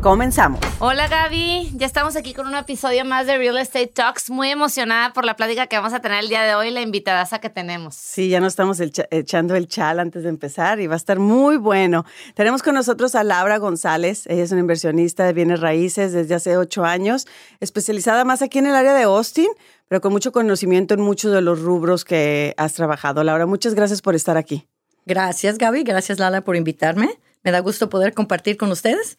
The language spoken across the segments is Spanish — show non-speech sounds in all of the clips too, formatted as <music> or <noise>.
Comenzamos. Hola Gaby, ya estamos aquí con un episodio más de Real Estate Talks. Muy emocionada por la plática que vamos a tener el día de hoy la invitadaza que tenemos. Sí, ya nos estamos echando el chal antes de empezar y va a estar muy bueno. Tenemos con nosotros a Laura González. Ella es una inversionista de bienes raíces desde hace ocho años, especializada más aquí en el área de Austin, pero con mucho conocimiento en muchos de los rubros que has trabajado. Laura, muchas gracias por estar aquí. Gracias, Gaby. Gracias, Lala, por invitarme. Me da gusto poder compartir con ustedes.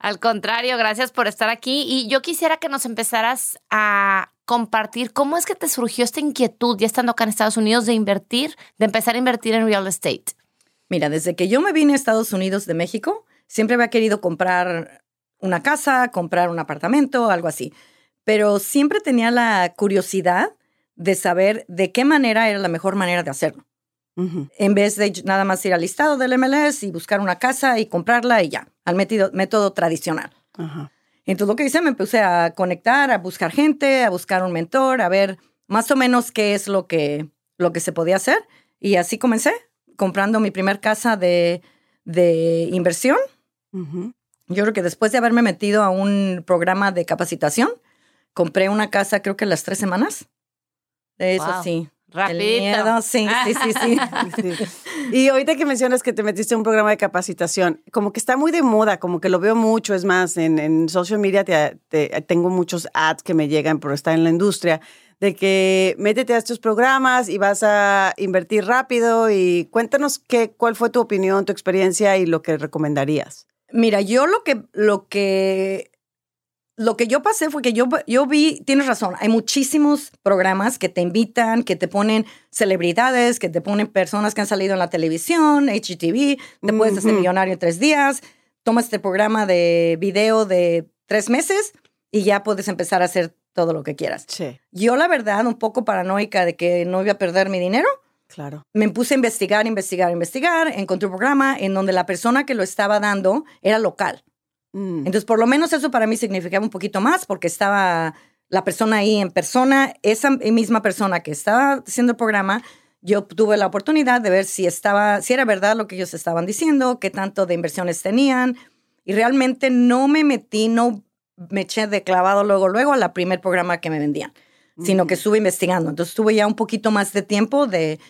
Al contrario, gracias por estar aquí. Y yo quisiera que nos empezaras a compartir cómo es que te surgió esta inquietud, ya estando acá en Estados Unidos, de invertir, de empezar a invertir en real estate. Mira, desde que yo me vine a Estados Unidos de México, siempre había querido comprar una casa, comprar un apartamento, algo así. Pero siempre tenía la curiosidad de saber de qué manera era la mejor manera de hacerlo. En vez de nada más ir al listado del MLS y buscar una casa y comprarla y ya, al método, tradicional. Entonces lo que hice, me puse a conectar, a buscar gente, a buscar un mentor, a ver más o menos qué es lo que, lo que se podía hacer. Y así comencé, comprando mi primer casa de, de inversión. Yo creo que después de haberme metido a un programa de capacitación, compré una casa creo que las tres semanas. Eso sí. Rapidito. sí, sí, sí, sí, <laughs> Y ahorita que mencionas que te metiste en un programa de capacitación, como que está muy de moda, como que lo veo mucho, es más, en, en social media tengo muchos ads que me llegan por estar en la industria, de que métete a estos programas y vas a invertir rápido y cuéntanos qué, cuál fue tu opinión, tu experiencia y lo que recomendarías. Mira, yo lo que, lo que lo que yo pasé fue que yo, yo vi, tienes razón, hay muchísimos programas que te invitan, que te ponen celebridades, que te ponen personas que han salido en la televisión, HGTV, te puedes hacer millonario en tres días, tomas este programa de video de tres meses y ya puedes empezar a hacer todo lo que quieras. Yo la verdad, un poco paranoica de que no iba a perder mi dinero, Claro. Me puse a investigar, investigar, investigar. Encontré un programa en donde la persona que lo estaba dando era local. Mm. Entonces, por lo menos eso para mí significaba un poquito más porque estaba la persona ahí en persona, esa misma persona que estaba haciendo el programa, yo tuve la oportunidad de ver si estaba, si era verdad lo que ellos estaban diciendo, qué tanto de inversiones tenían, y realmente no me metí, no me eché de clavado luego, luego a la primer programa que me vendían, sino que mm. estuve investigando. Entonces tuve ya un poquito más de tiempo de,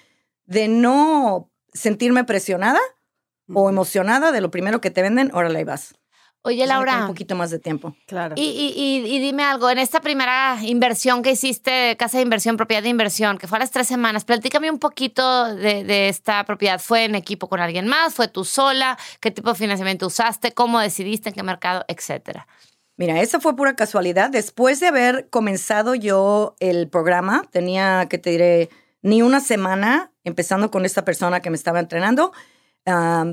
de no sentirme presionada o emocionada de lo primero que te venden, órale, vas. Oye, Laura. Un poquito más de tiempo. Claro. Y, y, y, dime algo, en esta primera inversión que hiciste, casa de inversión, propiedad de inversión, que fue a las tres semanas, platícame un poquito de, de, esta propiedad. ¿Fue en equipo con alguien más? ¿Fue tú sola? ¿Qué tipo de financiamiento usaste? ¿Cómo decidiste en qué mercado? Etcétera. Mira, esa fue pura casualidad. Después de haber comenzado yo el programa, tenía, que te diré, ni una semana empezando con esta persona que me estaba entrenando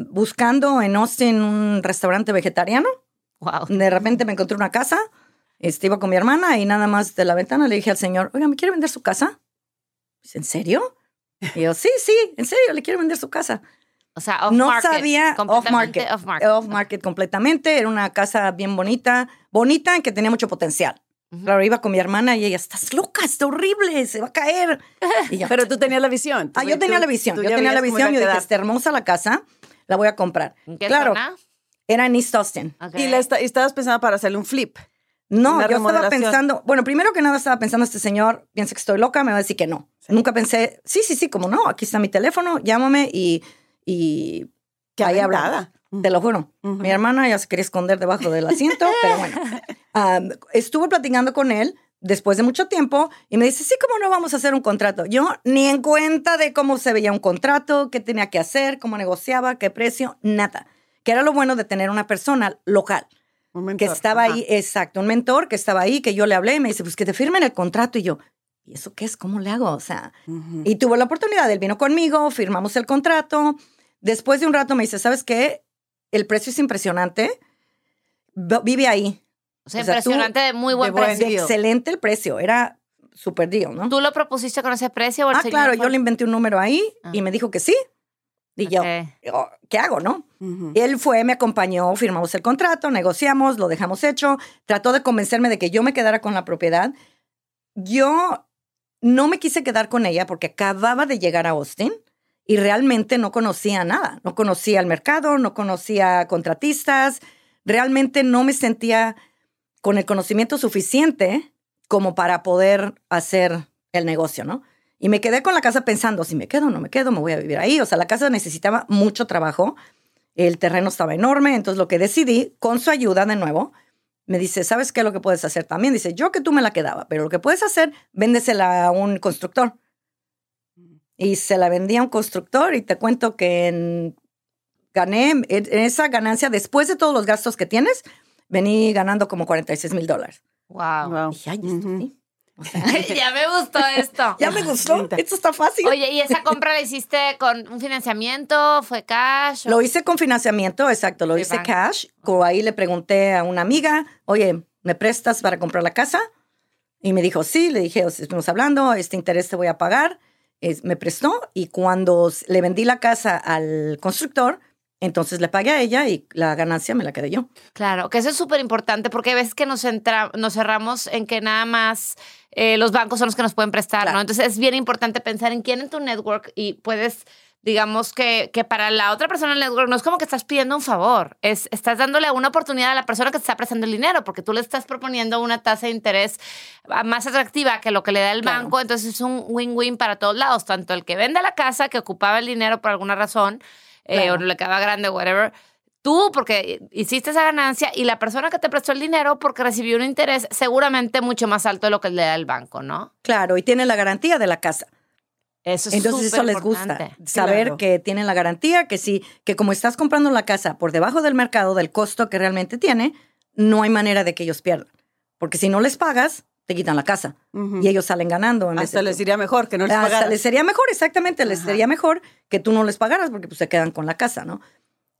buscando en Austin un restaurante vegetariano. Wow. De repente me encontré una casa, este, iba con mi hermana y nada más de la ventana le dije al señor, oiga, ¿me quiere vender su casa? ¿En serio? Y yo, sí, sí, en serio, le quiero vender su casa. O sea, off no market, sabía off market, off market. Off market completamente. Era una casa bien bonita, bonita que tenía mucho potencial. Claro, iba con mi hermana y ella, estás loca, está horrible, se va a caer. Pero tú tenías la visión. Ah, yo tenía la visión, yo tenía la visión. Yo dije, está hermosa la casa, la voy a comprar. qué claro, era en East Austin. Y, la estabas pensando para hacerle un flip. No, yo estaba pensando, bueno, primero que nada estaba pensando, este señor piensa que estoy loca, me va a decir que no. Nunca pensé, sí, sí, sí, como no, aquí está mi teléfono, llámame y, y que ahí hablaba. Te lo juro. Mi hermana ya se quería esconder debajo del asiento, <laughs> pero bueno. estuve platicando con él después de mucho tiempo y me dice, sí, ¿cómo no vamos a hacer un contrato? Yo ni en cuenta de cómo se veía un contrato, qué tenía que hacer, cómo negociaba, qué precio, nada. Que era lo bueno de tener una persona local. Un mentor. Que estaba ahí, exacto, un mentor que estaba ahí, que yo le hablé y me dice, pues que te firmen el contrato. Y yo, ¿y eso qué es? ¿Cómo le hago? O sea, y tuvo la oportunidad, él vino conmigo, firmamos el contrato. Después de un rato me dice, ¿sabes qué? El precio es impresionante. Vive ahí O sea, O sea, tú- impresionante, de muy buen de buen precio. Excelente el precio, era super deal, ¿no? ¿Tú lo propusiste con ese precio o el Ah, señor claro, fue- yo le inventé un número ahí Ah. y me dijo que sí. Y yo, Ok. oh, ¿qué hago, no? Él fue, me acompañó, firmamos el contrato, negociamos, lo dejamos hecho, trató de convencerme de que yo me quedara con la propiedad. Yo no me quise quedar con ella porque acababa de llegar a Austin y realmente no conocía nada. No conocía el mercado, no conocía contratistas, realmente no me sentía con el conocimiento suficiente como para poder hacer el negocio, ¿no? Y me quedé con la casa pensando, si me quedo o no me quedo, me voy a vivir ahí. O sea, la casa necesitaba mucho trabajo, el terreno estaba enorme, entonces lo que decidí, con su ayuda de nuevo, me dice, ¿sabes qué es lo que puedes hacer también? Dice, yo que tú me la quedaba, pero lo que puedes hacer, véndesela a un constructor. Y se la vendí a un constructor y te cuento que en- gané en en esa ganancia, después de todos los gastos que tienes, vení ganando como 46 mil dólares. Wow. Wow. Dije, ay, esto Ujú. sí. O sea, <laughs> ya me gustó esto. <laughs> ya me gustó, esto está fácil. Oye, ¿y esa compra la hiciste con un financiamiento? ¿Fue cash? o- Lo hice con financiamiento, exacto, lo hice banco. cash. Co- Ahí le pregunté a una amiga, oye, ¿me prestas para comprar la casa? Y me dijo, sí, le dije, "Os estuvimos hablando, este interés te voy a pagar. Es- me prestó y cuando le vendí la casa al constructor, entonces le pagué a ella y la ganancia me la quedé yo. Claro, que eso es súper importante porque hay veces que nos, entra- nos cerramos en que nada más eh, los bancos son los que nos pueden prestar, Claro. ¿no? Entonces es bien importante pensar en quién en tu network y puedes, digamos que, que para la otra persona el network no es como que estás pidiendo un favor, es estás dándole una oportunidad a la persona que te está prestando el dinero porque tú le estás proponiendo una tasa de interés ah, más atractiva que lo que le da el Claro. banco, entonces es un win-win para todos lados, tanto el que vende la casa, que ocupaba el dinero por alguna razón, eh, o le quedaba grande, whatever, tú porque hiciste esa ganancia y la persona que te prestó el dinero porque recibió un interés seguramente mucho más alto de lo que le da el banco, ¿no? Claro, y tiene la garantía de la casa. Eso es Entonces eso les gusta, saber Claro. que tienen la garantía, que sí, que como estás comprando la casa por debajo del mercado, del costo que realmente tiene, no hay manera de que ellos pierdan. Porque si no les pagas, te quitan la casa y ellos salen ganando. en vez Hasta de les tú. iría mejor que no les Hasta les sería mejor, exactamente, les Ajá. sería mejor que tú no les pagaras porque pues se quedan con la casa, ¿no?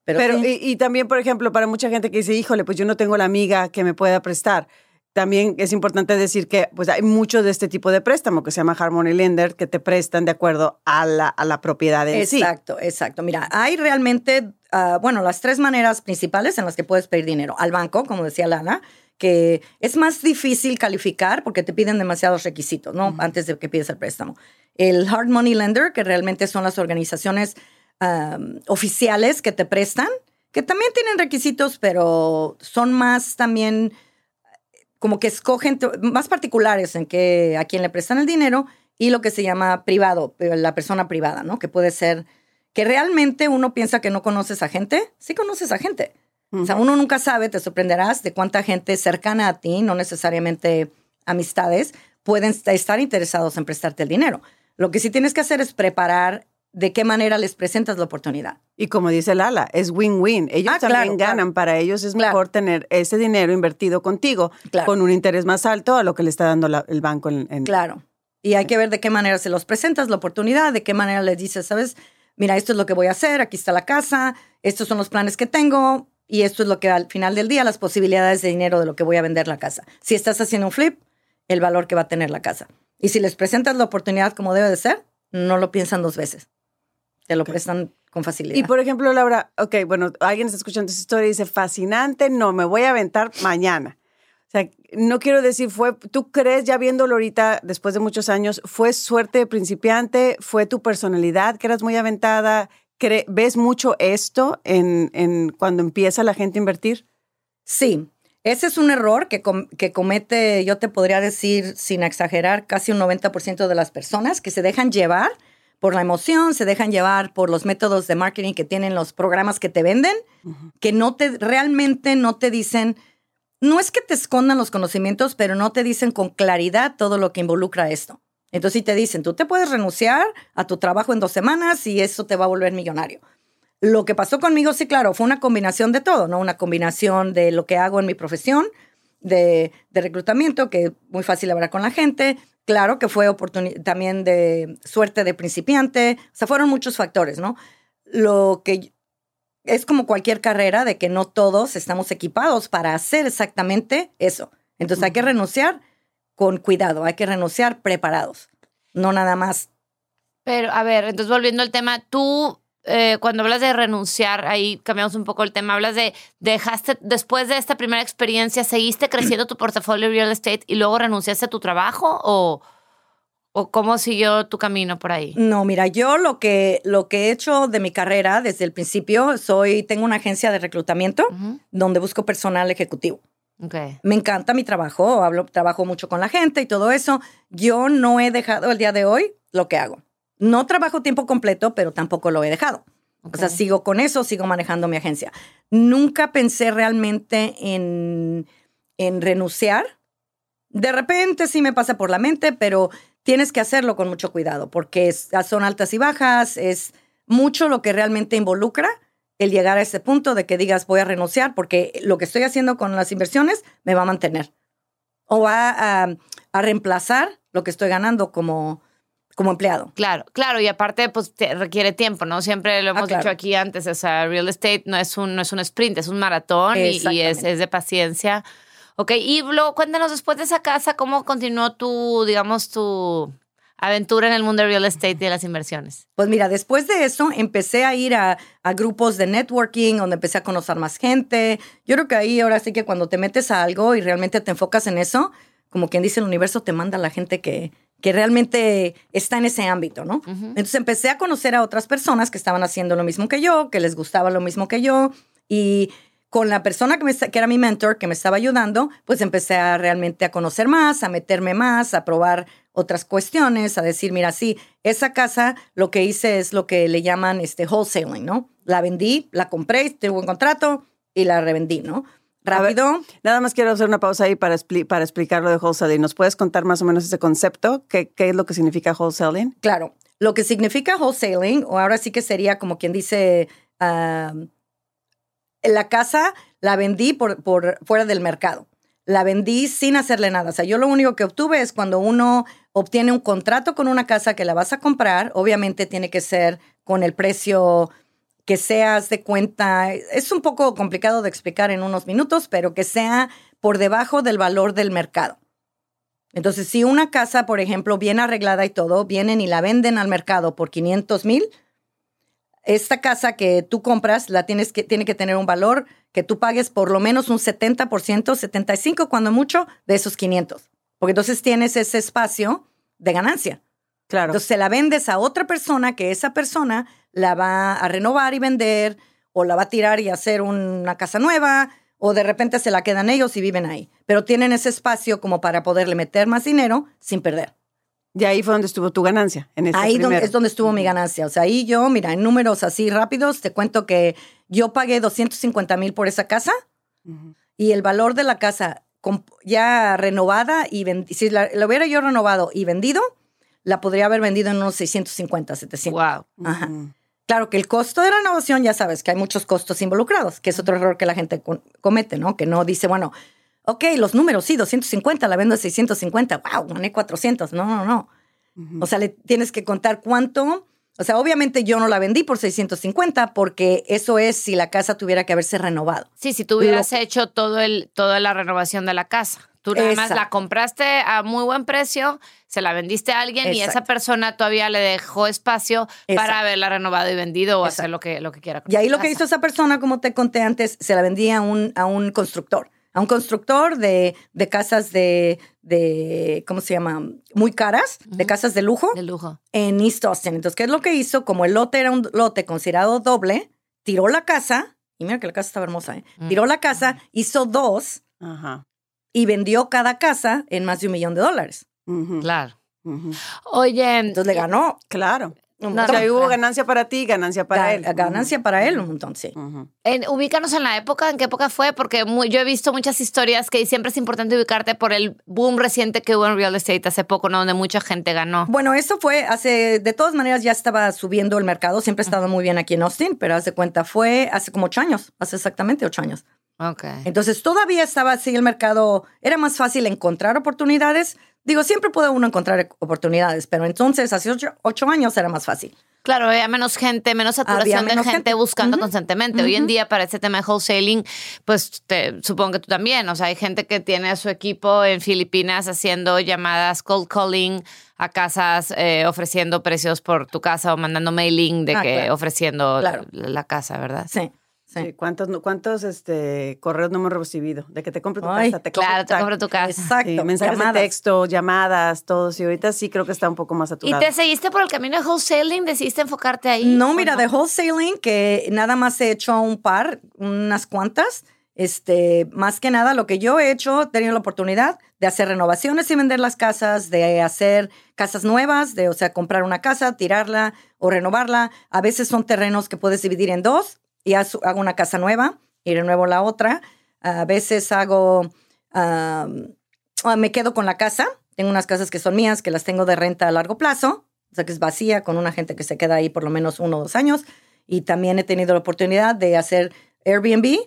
Pero, Pero, sí, y, y también, por ejemplo, para mucha gente que dice, híjole, pues yo no tengo la amiga que me pueda prestar. También es importante decir que pues hay muchos de este tipo de préstamo que se llama Harmony Lender que te prestan de acuerdo a la, a la propiedad en sí. Exacto, exacto. Mira, hay realmente, ah, bueno, las tres maneras principales en las que puedes pedir dinero. Al banco, como decía Lana, que es más difícil calificar porque te piden demasiados requisitos, ¿no? Antes de que pides el préstamo. El Hard Money Lender, que realmente son las organizaciones am, oficiales que te prestan, que también tienen requisitos, pero son más también como que escogen más particulares en que a quién le prestan el dinero y lo que se llama privado, eh, la persona privada, ¿no? Que puede ser que realmente uno piensa que no conoces a gente, sí conoces a gente. O sea, uno nunca sabe, te sorprenderás de cuánta gente cercana a ti, no necesariamente amistades, pueden est- estar interesados en prestarte el dinero. Lo que sí tienes que hacer es preparar de qué manera les presentas la oportunidad. Y como dice Lala, es win-win. Ellos Ah, también claro, claro. ganan. Para ellos es Claro. mejor tener ese dinero invertido contigo Claro. con un interés más alto a lo que le está dando la- el banco en, en- Claro. Y hay que ver de qué manera se los presentas la oportunidad, de qué manera les dices, ¿sabes? Mira, esto es lo que voy a hacer, aquí está la casa, estos son los planes que tengo y esto es lo que al final del día, las posibilidades de dinero de lo que voy a vender la casa. Si estás haciendo un flip, el valor que va a tener la casa. Y si les presentas la oportunidad como debe de ser, no lo piensan dos veces. Te lo prestan con facilidad. Y por ejemplo, Laura, ok, bueno, alguien está escuchando esa historia y dice, fascinante, no, me voy a aventar mañana. O sea, no quiero decir, fue, ¿tú crees, ya viéndolo ahorita, después de muchos años, fue suerte de principiante, fue tu personalidad, que eras muy aventada? Cre- ¿Ves mucho esto en, en cuando empieza la gente a invertir? Sí, ese es un error que, com- que comete, yo te podría decir, sin exagerar, casi un 90% de las personas que se dejan llevar por la emoción, se dejan llevar por los métodos de marketing que tienen los programas que te venden, que no te, realmente no te dicen, no es que te escondan los conocimientos, pero no te dicen con claridad todo lo que involucra esto. Entonces, si te dicen, tú te puedes renunciar a tu trabajo en dos semanas y eso te va a volver millonario. Lo que pasó conmigo, sí, claro, fue una combinación de todo, ¿no? Una combinación de lo que hago en mi profesión, de, de reclutamiento, que es muy fácil hablar con la gente. Claro que fue también de suerte de principiante. O sea, fueron muchos factores, ¿no? Lo que es como cualquier carrera de que no todos estamos equipados para hacer exactamente eso. Entonces hay que renunciar con cuidado, hay que renunciar preparados, no nada más. Pero, a ver, entonces volviendo al tema, tú eh, cuando hablas de renunciar, ahí cambiamos un poco el tema, hablas de dejaste, después de esta primera experiencia, ¿seguiste creciendo tu portafolio real estate y luego renunciaste a tu trabajo o, o cómo siguió tu camino por ahí? No, mira, yo lo que, lo que he hecho de mi carrera desde el principio, soy, tengo una agencia de reclutamiento donde busco personal ejecutivo. Okay. Me encanta mi trabajo, hablo, trabajo mucho con la gente y todo eso. Yo no he dejado el día de hoy lo que hago. No trabajo tiempo completo, pero tampoco lo he dejado. O sea, sigo con eso, sigo manejando mi agencia. Nunca pensé realmente en, en renunciar. De repente sí me pasa por la mente, pero tienes que hacerlo con mucho cuidado porque son altas y bajas, es mucho lo que realmente involucra el llegar a ese punto de que digas voy a renunciar porque lo que estoy haciendo con las inversiones me va a mantener o va a, a reemplazar lo que estoy ganando como, como empleado. Claro, claro, y aparte, pues te requiere tiempo, ¿no? Siempre lo Ah, hemos claro. dicho aquí antes, o sea, real estate no es un, no es un sprint, es un maratón y, y es, es de paciencia. Ok, y luego cuéntanos después de esa casa, ¿cómo continuó tu, digamos, tu aventura en el mundo de real estate y de las inversiones? Pues mira, después de eso empecé a ir a, a grupos de networking donde empecé a conocer más gente. Yo creo que ahí ahora sí que cuando te metes a algo y realmente te enfocas en eso, como quien dice, el universo te manda a la gente que, que realmente está en ese ámbito, ¿no? Entonces empecé a conocer a otras personas que estaban haciendo lo mismo que yo, que les gustaba lo mismo que yo y con la persona que, me, que era mi mentor, que me estaba ayudando, pues empecé a realmente a conocer más, a meterme más, a probar otras cuestiones, a decir, mira, sí, esa casa lo que hice es lo que le llaman este wholesaling, ¿no? La vendí, la compré, tuve un contrato y la revendí, ¿no? Ver, Rápido. Nada más quiero hacer una pausa ahí para, expli- para explicar lo de wholesaling. ¿Nos puedes contar más o menos ese concepto? ¿Qué, qué es lo que significa wholesaling? Claro, lo que significa wholesaling, o ahora sí que sería como quien dice, la casa la vendí por, por fuera del mercado. La vendí sin hacerle nada. O sea, yo lo único que obtuve es cuando uno obtiene un contrato con una casa que la vas a comprar, obviamente tiene que ser con el precio que seas de cuenta. Es un poco complicado de explicar en unos minutos, pero que sea por debajo del valor del mercado. Entonces, si una casa, por ejemplo, bien arreglada y todo, vienen y la venden al mercado por 500 mil, esta casa que tú compras la tienes que, tiene que tener un valor que tú pagues por lo menos un 70%, 75% cuando mucho, de esos 500. Porque entonces tienes ese espacio de ganancia. Claro. Entonces se la vendes a otra persona que esa persona la va a renovar y vender o la va a tirar y hacer una casa nueva o de repente se la quedan ellos y viven ahí. Pero tienen ese espacio como para poderle meter más dinero sin perder. y ahí fue donde estuvo tu ganancia. En Ahí es donde estuvo mi ganancia. O sea, ahí yo, mira, en números así rápidos, te cuento que yo pagué 250 mil por esa casa y el valor de la casa ya renovada y si la, la hubiera yo renovado y vendido, la podría haber vendido en unos 650, 700. Wow. Ajá. Claro que el costo de renovación, ya sabes que hay muchos costos involucrados, que es otro error que la gente co- comete, ¿no? Que no dice, bueno, ok, los números, sí, 250, la vendo a 650, wow, gané 400. No, no, no. O sea, le tienes que contar cuánto. O sea, obviamente yo no la vendí por 650 porque eso es si la casa tuviera que haberse renovado. Sí, si tú hubieras hecho todo el, toda la renovación de la casa. Tú nada más la compraste a muy buen precio, se la vendiste a alguien y esa persona todavía le dejó espacio para haberla renovado y vendido o hacer lo que, lo que quiera. con Y ahí lo que hizo esa persona, como te conté antes, se la vendía a un, a un constructor. A un constructor de, de casas de, de, ¿cómo se llama? Muy caras, de casas de lujo De lujo. en East Austin. Entonces, ¿qué es lo que hizo? Como el lote era un lote considerado doble, tiró la casa, y mira que la casa estaba hermosa, ¿eh? Mm. Tiró la casa, hizo dos Ajá. Y vendió cada casa en más de un millón de dólares. Ujú. Claro. Ujú. Oye, Entonces le ganó Claro. No, O sea, hubo ganancia para ti, ganancia para Ga- él. Ganancia para él un montón, sí. Ujú. en- ubícanos en la época, ¿en qué época fue? Porque muy- yo he visto muchas historias que siempre es importante ubicarte por el boom reciente que hubo en real estate hace poco, ¿no? Donde mucha gente ganó. Bueno, eso fue hace, de todas maneras ya estaba subiendo el mercado, siempre ha estado muy bien aquí en Austin, pero hace cuenta fue hace como ocho años, hace exactamente ocho años. Ok. Entonces todavía estaba así el mercado, era más fácil encontrar oportunidades. Digo, siempre puede uno encontrar oportunidades, pero entonces hace ocho, ocho años era más fácil. Claro, había menos gente, menos saturación de gente, gente. buscando constantemente. Hoy en día, para este tema de wholesaling, pues te- supongo que tú también. O sea, hay gente que tiene a su equipo en Filipinas haciendo llamadas cold calling a casas, eh, ofreciendo precios por tu casa o mandando mailing de Ah, que claro. ofreciendo Claro. la, la casa, ¿verdad? Sí, sí. Sí, ¿Cuántos, cuántos este, correos no hemos recibido? De que te compre tu Ay, casa, te Claro, tu te compro tu casa. Exacto. Sí, mensajes llamadas. de texto, llamadas, todos. Y ahorita sí creo que está un poco más ¿Y saturado. te seguiste por el camino de wholesaling? ¿Decidiste enfocarte ahí? No, ¿O mira, no? de wholesaling, que nada más he hecho un par, unas cuantas. Este, más que nada, lo que yo he hecho, he tenido la oportunidad de hacer renovaciones y vender las casas, de hacer casas nuevas, de, o sea, comprar una casa, tirarla o renovarla. A veces son terrenos que puedes dividir en dos y hago una casa nueva y renuevo la otra. A veces hago, ah, me quedo con la casa. Tengo unas casas que son mías, que las tengo de renta a largo plazo, o sea, que es vacía, con una gente que se queda ahí por lo menos uno o dos años. Y también he tenido la oportunidad de hacer Airbnb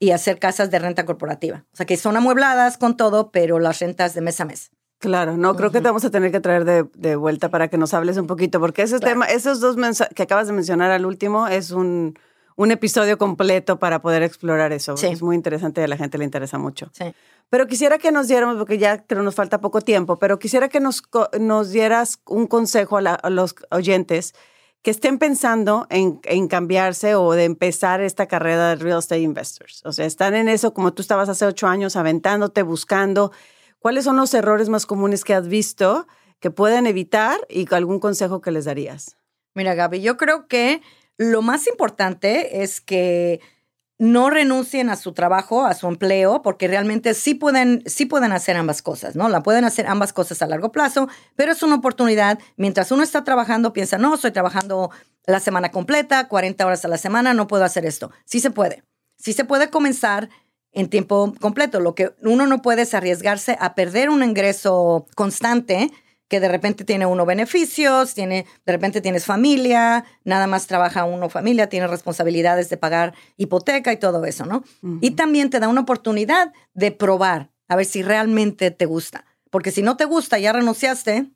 y hacer casas de renta corporativa. O sea, que son amuebladas con todo, pero las rentas de mes a mes. Claro, no, creo que te vamos a tener que traer de, de vuelta para que nos hables un poquito, porque ese Claro. tema, esos dos que acabas de mencionar al último es un, un episodio completo para poder explorar eso. Sí. Es muy interesante y a la gente le interesa mucho. Sí. Pero quisiera que nos diéramos, porque ya creo nos falta poco tiempo, pero quisiera que nos, nos dieras un consejo a, la- a los oyentes que estén pensando en, en cambiarse o de empezar esta carrera de real estate investors. O sea, están en eso como tú estabas hace ocho años, aventándote, buscando. ¿Cuáles son los errores más comunes que has visto que pueden evitar y algún consejo que les darías? Mira, Gaby, yo creo que lo más importante es que no renuncien a su trabajo, a su empleo, porque realmente sí pueden, sí pueden hacer ambas cosas, ¿no? La pueden hacer ambas cosas a largo plazo, pero es una oportunidad. Mientras uno está trabajando, piensa, no, estoy trabajando la semana completa, 40 horas a la semana, no puedo hacer esto. Sí se puede. Sí se puede comenzar en tiempo completo. Lo que uno no puede es arriesgarse a perder un ingreso constante que de repente tiene uno beneficios, tiene, de repente tienes familia, nada más trabaja uno familia, tiene responsabilidades de pagar hipoteca y todo eso, ¿no? Y también te da una oportunidad de probar, a ver si realmente te gusta. Porque si no te gusta, ya renunciaste,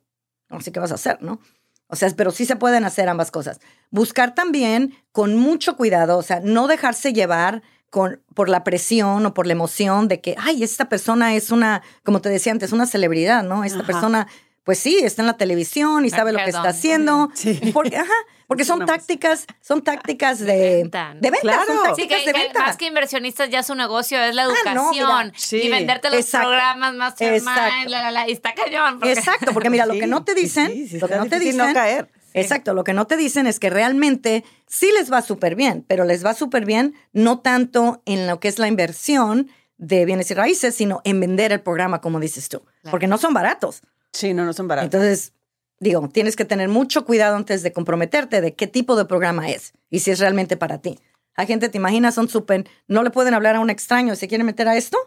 sé qué vas a hacer, ¿no? O sea, pero sí se pueden hacer ambas cosas. Buscar también con mucho cuidado, o sea, no dejarse llevar con, por la presión o por la emoción de que, ay, esta persona es una, como te decía antes, una celebridad, ¿no? Esta Ajá. persona, pues sí, está en la televisión y Ay, sabe lo que está haciendo. Sí. <laughs> Porque, ajá, porque son tácticas, son tácticas de, venta, ¿no? de venta, Claro. son Sí, tácticas que, de venta. más que inversionistas ya su negocio es la Ah, no, educación. Sí. y venderte los Exacto. programas más Exacto. la, la, la, y está cañón. porque- Exacto, porque mira, lo Sí, que no te dicen, sí, sí, lo que no te dicen, no caer. Exacto, lo que no te dicen es que realmente sí les va súper bien, pero les va súper bien no tanto en lo que es la inversión de bienes y raíces, sino en vender el programa, como dices tú, porque no son baratos. Sí, no, no son baratos. Entonces, digo, tienes que tener mucho cuidado antes de comprometerte de qué tipo de programa es y si es realmente para ti. Hay gente, te imaginas, son súper, no le pueden hablar a un extraño, ¿se quiere meter a esto?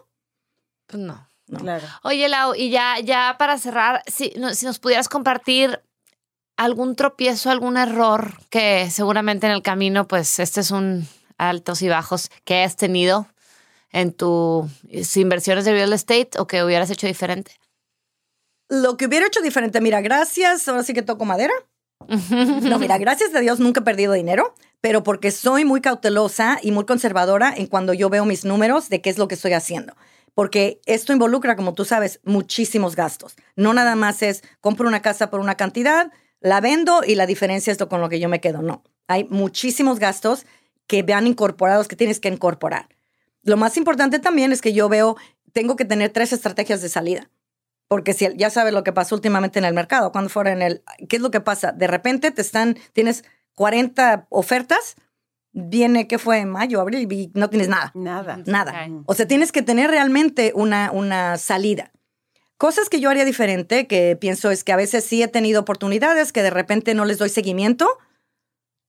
Pues no. No. Claro. Oye, Lau, y ya, ya para cerrar, si, no- si nos pudieras compartir algún tropiezo, algún error que seguramente en el camino, pues este es un altos y bajos que has tenido en tus inversiones de real estate o que hubieras hecho diferente. Lo que hubiera hecho diferente, mira, gracias, ahora sí que toco madera. <laughs> No, mira, gracias a Dios nunca he perdido dinero, pero porque soy muy cautelosa y muy conservadora en cuando yo veo mis números de qué es lo que estoy haciendo. Porque esto involucra, como tú sabes, muchísimos gastos. No nada más es compro una casa por una cantidad, la vendo y la diferencia es lo con lo que yo me quedo. No, hay muchísimos gastos que vean incorporados que tienes que incorporar. Lo más importante también es que yo veo, tengo que tener tres estrategias de salida. Porque si ya sabes lo que pasó últimamente en el mercado, cuando fuera en el, ¿qué es lo que pasa? De repente te están, tienes 40 ofertas, viene, ¿qué fue? Mayo, abril, y no tienes nada, Nada. nada. O sea, tienes que tener realmente una, una salida. Cosas que yo haría diferente, que pienso es que a veces sí he tenido oportunidades que de repente no les doy seguimiento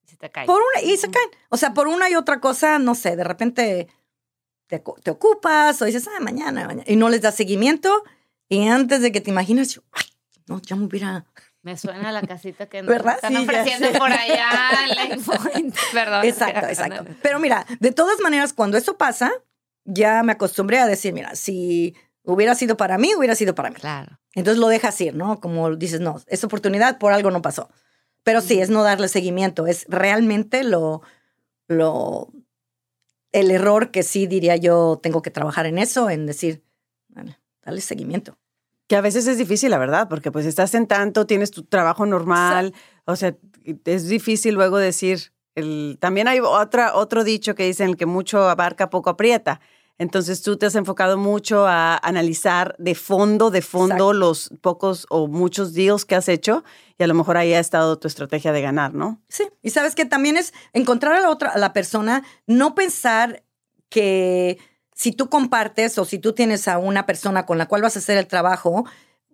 Si te cae. por una, y se caen. O sea, por una y otra cosa, no sé, de repente te, te ocupas o dices, ah, mañana, mañana, y no les das seguimiento. Y antes de que te imaginas, yo, ay, no, ya me hubiera. Me suena la casita que nos ¿Verdad? están Sí, ofreciendo por allá <laughs> en. Perdón. Exacto, exacto. Pero mira, de todas maneras, cuando eso pasa, ya me acostumbré a decir, mira, si hubiera sido para mí, hubiera sido para mí. Claro. Entonces lo dejas ir, ¿no? Como dices, no, esa oportunidad por algo no pasó. Pero sí, es no darle seguimiento. Es realmente lo, lo, el error que sí diría yo tengo que trabajar en eso, en decir, vale, dale seguimiento. Que a veces es difícil, la verdad, porque pues estás en tanto, tienes tu trabajo normal, o sea, es difícil luego decir, el, también hay otra, otro dicho que dicen que mucho abarca, poco aprieta. Entonces tú te has enfocado mucho a analizar de fondo, de fondo los pocos o muchos deals que has hecho y a lo mejor ahí ha estado tu estrategia de ganar, ¿no? Sí, y sabes que también es encontrar a la otra, a la persona, no pensar que si tú compartes o si tú tienes a una persona con la cual vas a hacer el trabajo,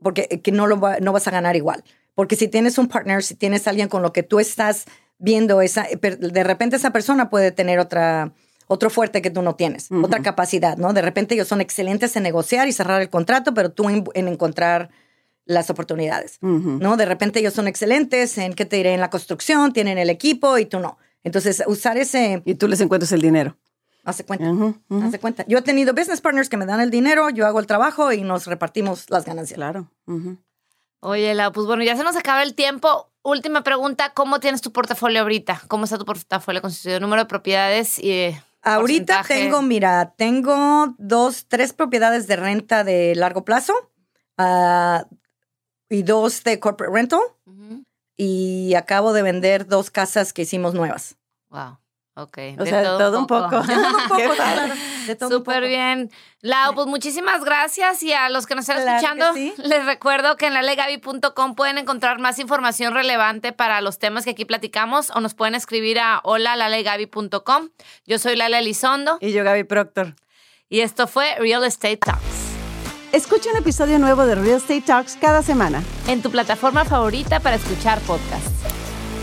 porque eh, que no lo no vas a ganar igual. Porque si tienes un partner, si tienes alguien con lo que tú estás viendo esa, eh, de repente esa persona puede tener otra otro fuerte que tú no tienes, otra capacidad, ¿no? De repente ellos son excelentes en negociar y cerrar el contrato, pero tú en, encontrar las oportunidades, ¿no? De repente ellos son excelentes en, ¿qué te diré? En la construcción, tienen el equipo y tú no. Entonces, usar ese... Y tú les encuentras el dinero. Hace cuenta, hace cuenta. Yo he tenido business partners que me dan el dinero, yo hago el trabajo y nos repartimos las ganancias. Claro. Oye, la, pues bueno, ya se nos acaba el tiempo. Última pregunta, ¿cómo tienes tu portafolio ahorita? ¿Cómo está tu portafolio constituido? Número de propiedades y Ahorita tengo, mira, tengo dos, tres propiedades de renta de largo plazo uh, y dos de corporate rental. Y acabo de vender dos casas que hicimos nuevas. Wow. Ok. O sea, de todo, un poco. <laughs> De todo un poco, claro. Súper bien. Lau, pues muchísimas gracias y a los que nos están escuchando, les recuerdo que en lalegaby.com pueden encontrar más información relevante para los temas que aquí platicamos o nos pueden escribir a hola.lalegaby.com. Yo soy Lala Elizondo. Y yo Gaby Proctor. Y esto fue Real Estate Talks. Escucha un episodio nuevo de Real Estate Talks cada semana. En tu plataforma favorita para escuchar podcasts.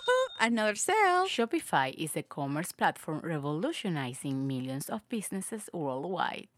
<laughs> Another sale. Shopify is a commerce platform revolutionizing millions of businesses worldwide.